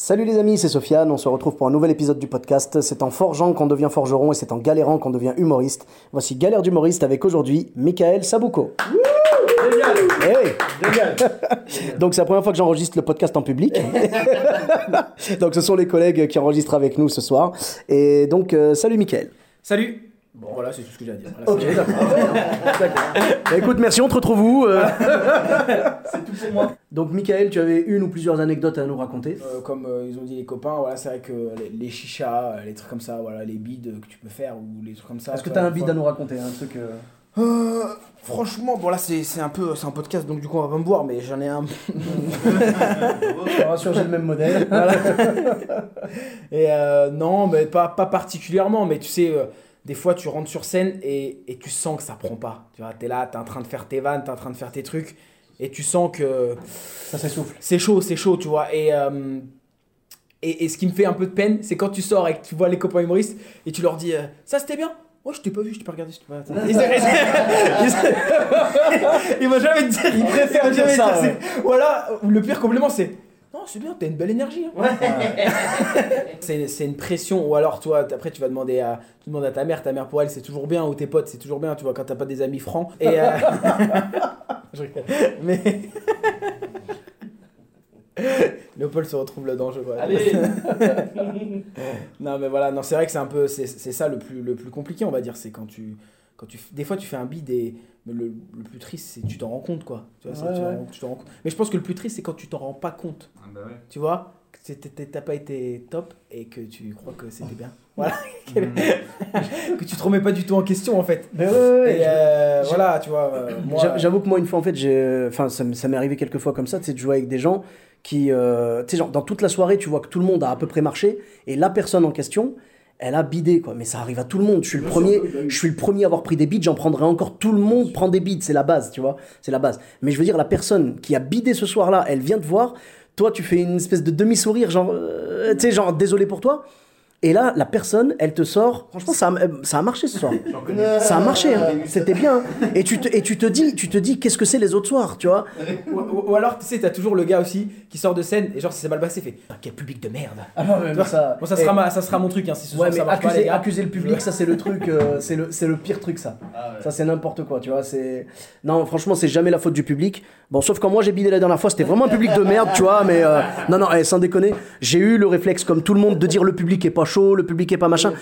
Salut les amis, c'est Sofiane, on se retrouve pour un nouvel épisode du podcast. C'est en forgeant qu'on devient forgeron et c'est en galérant qu'on devient humoriste. Voici Galère d'humoriste avec aujourd'hui Michael Sabouko. Eh oui. Donc c'est la première fois que j'enregistre le podcast en public. donc ce sont les collègues qui enregistrent avec nous ce soir. Et donc euh, salut Michael. Salut Bon voilà, c'est tout ce que j'ai à dire. Voilà, Ok, c'est- d'accord. Bah, écoute, merci, on te retrouve où euh C'est tout pour moi. Donc Michael, tu avais une ou plusieurs anecdotes à nous raconter. Euh, comme euh, ils ont dit les copains, voilà, c'est vrai que les, les chichas, les trucs comme ça, voilà, les bides que tu peux faire ou les trucs comme ça. Est-ce que tu as un bide fois- à nous raconter Un truc. euh, Franchement, bon là c'est un peu c'est un podcast donc du coup on va pas me voir mais j'en ai un rassure, j'ai le même modèle. et euh, non mais pas, pas particulièrement mais tu sais des fois tu rentres sur scène et, et tu sens que ça prend pas tu vois t'es là t'es en train de faire tes vannes t'es en train de faire tes trucs et tu sens que Ça s'essouffle. c'est chaud, c'est chaud, tu vois. Et, euh, et, et ce qui me fait un peu de peine, c'est quand tu sors et que tu vois les copains humoristes et tu leur dis euh, Ça c'était bien Moi je t'ai pas vu, je t'ai pas regardé. Je t'ai pas... Ils, ils- ils vont jamais te dire. Ils préfèrent dire ça, ouais. Voilà, le pire complément c'est Non, c'est bien, t'as une belle énergie. hein. c'est, c'est une pression. Ou alors, toi, après, tu vas demander à, tu demandes à ta mère. Ta mère, pour elle, c'est toujours bien. Ou tes potes, c'est toujours bien, tu vois, quand t'as pas des amis francs. Et. euh, Je rigole. Mais. Léopold se retrouve là-dedans, je vois. non, mais voilà, non, c'est vrai que c'est un peu. C'est, c'est ça le plus, le plus compliqué, on va dire. C'est quand tu. Quand tu, des fois, tu fais un bid et mais le, le plus triste, c'est que tu t'en rends compte, quoi. Tu vois, tu, rends- tu t'en rends compte. Mais je pense que le plus triste, c'est quand tu t'en rends pas compte. Tu vois que t'es- t'es- t'as pas été top et que tu crois que c'était bien. Voilà. que tu te remets pas du tout en question, en fait. Mais ouais, ouais, Et euh, voilà, tu vois. euh, moi, J'avoue que moi, une fois, en fait, j'ai. Enfin, ça, m'est arrivé quelques fois comme ça, tu sais, de jouer avec des gens qui. euh, Tu sais, genre, dans toute la soirée, tu vois que tout le monde a à peu près marché, et la personne en question, elle a bidé, quoi. Mais ça arrive à tout le monde. Je suis le premier, je suis le premier à avoir pris des bides, j'en prendrai encore. Tout le monde prend des bides, c'est la base, tu vois. C'est la base. Mais je veux dire, la personne qui a bidé ce soir-là, elle vient te voir. Toi, tu fais une espèce de demi-sourire, genre. euh, tu sais, genre, désolé pour toi. Et là, la personne, elle te sort. Franchement, ça a, ça a marché ce soir. Ça a marché, hein. c'était bien. hein. Et tu te, et tu te dis, tu te dis, qu'est-ce que c'est les autres soirs, tu vois? Ou, ou- ou alors, tu sais, t'as toujours le gars aussi qui sort de scène et genre, si c'est mal passé, fait Ah, Quel public de merde Ah non, mais Tu vois? ça- Bon, ça Eh. sera, ma- ça sera mon truc, hein, si ce soir Ouais, mais ça marche pas, accuser, les gars. accuser le public, ça c'est le truc, euh, c'est le, c'est le pire truc ça. Ça c'est n'importe quoi, tu vois. C'est non, franchement, c'est jamais la faute du public. Bon, sauf quand moi j'ai bidé la dernière fois, c'était vraiment un public de merde, tu vois. Mais euh, non, non, eh, sans déconner, j'ai eu le réflexe comme tout le monde de dire le public est pas chaud, le public est pas machin.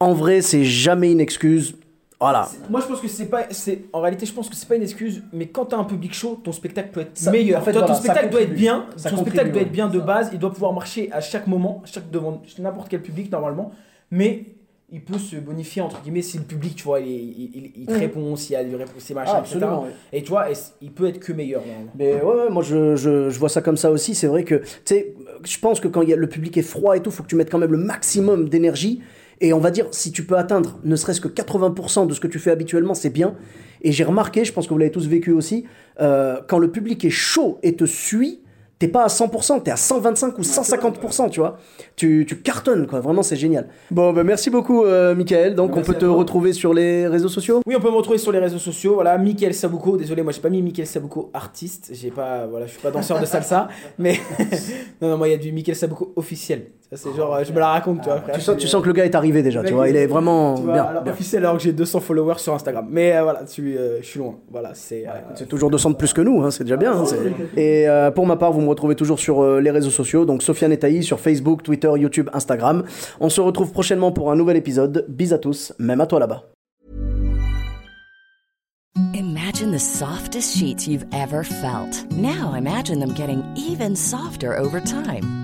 En vrai, c'est jamais une excuse. Voilà. Moi je pense que c'est pas. c'est En réalité, je pense que c'est pas une excuse, mais quand t'as un public chaud, ton spectacle peut être Ça- meilleur. en fait, Toi, voilà, ton spectacle doit être bien, Ça ton spectacle doit être bien de base, il doit pouvoir marcher à chaque moment, à chaque devant n'importe quel public normalement, mais il peut se bonifier entre guillemets si le public, tu vois, il, il, il- il te Mhm. répond, s'il y a des réponses, c'est machin, Ah, etc. absolument, ouais. Et tu vois, il peut être que meilleur. Mais ouais, ouais, moi je, je, je vois ça comme ça aussi. C'est vrai que, tu sais, je pense que quand il le public est froid et tout, faut que tu mettes quand même le maximum d'énergie. Et on va dire, si tu peux atteindre ne serait-ce que 80% de ce que tu fais habituellement, c'est bien. Et j'ai remarqué, je pense que vous l'avez tous vécu aussi, euh, quand le public est chaud et te suit, t'es pas à 100%, t'es à 125 ou 150%, tu vois. Tu, tu cartonnes, quoi. Vraiment, c'est génial. Bon, bah, merci beaucoup, euh, Michael. Donc, on peut te toi. retrouver sur les réseaux sociaux? Oui, on peut me retrouver sur les réseaux sociaux. Voilà, Mickaël Sabuko. Désolé, moi j'ai pas mis Mickaël Sabuko artiste. J'ai pas, voilà, je suis pas danseur de salsa, mais non, non, moi il y a du Mickaël Sabuko officiel. Ça c'est genre, je me la raconte, tu vois. après. tu sens, tu sens que le gars est arrivé déjà, tu vois. Il est vraiment tu vois, bien. alors, bien. officiel alors que j'ai 200 followers sur Instagram. Mais euh, voilà, je suis, euh, je suis loin. Voilà, c'est. euh, C'est toujours 200 de plus que nous, hein, c'est déjà bien. hein, et euh, pour ma part, vous me retrouvez toujours sur euh, les réseaux sociaux, donc Sofiane et Taï sur Facebook, Twitter, YouTube, Instagram. On se retrouve prochainement pour un nouvel épisode. Bis à tous, même à toi là-bas. Imagine the softest sheets you've ever felt. Now imagine them getting even softer over time.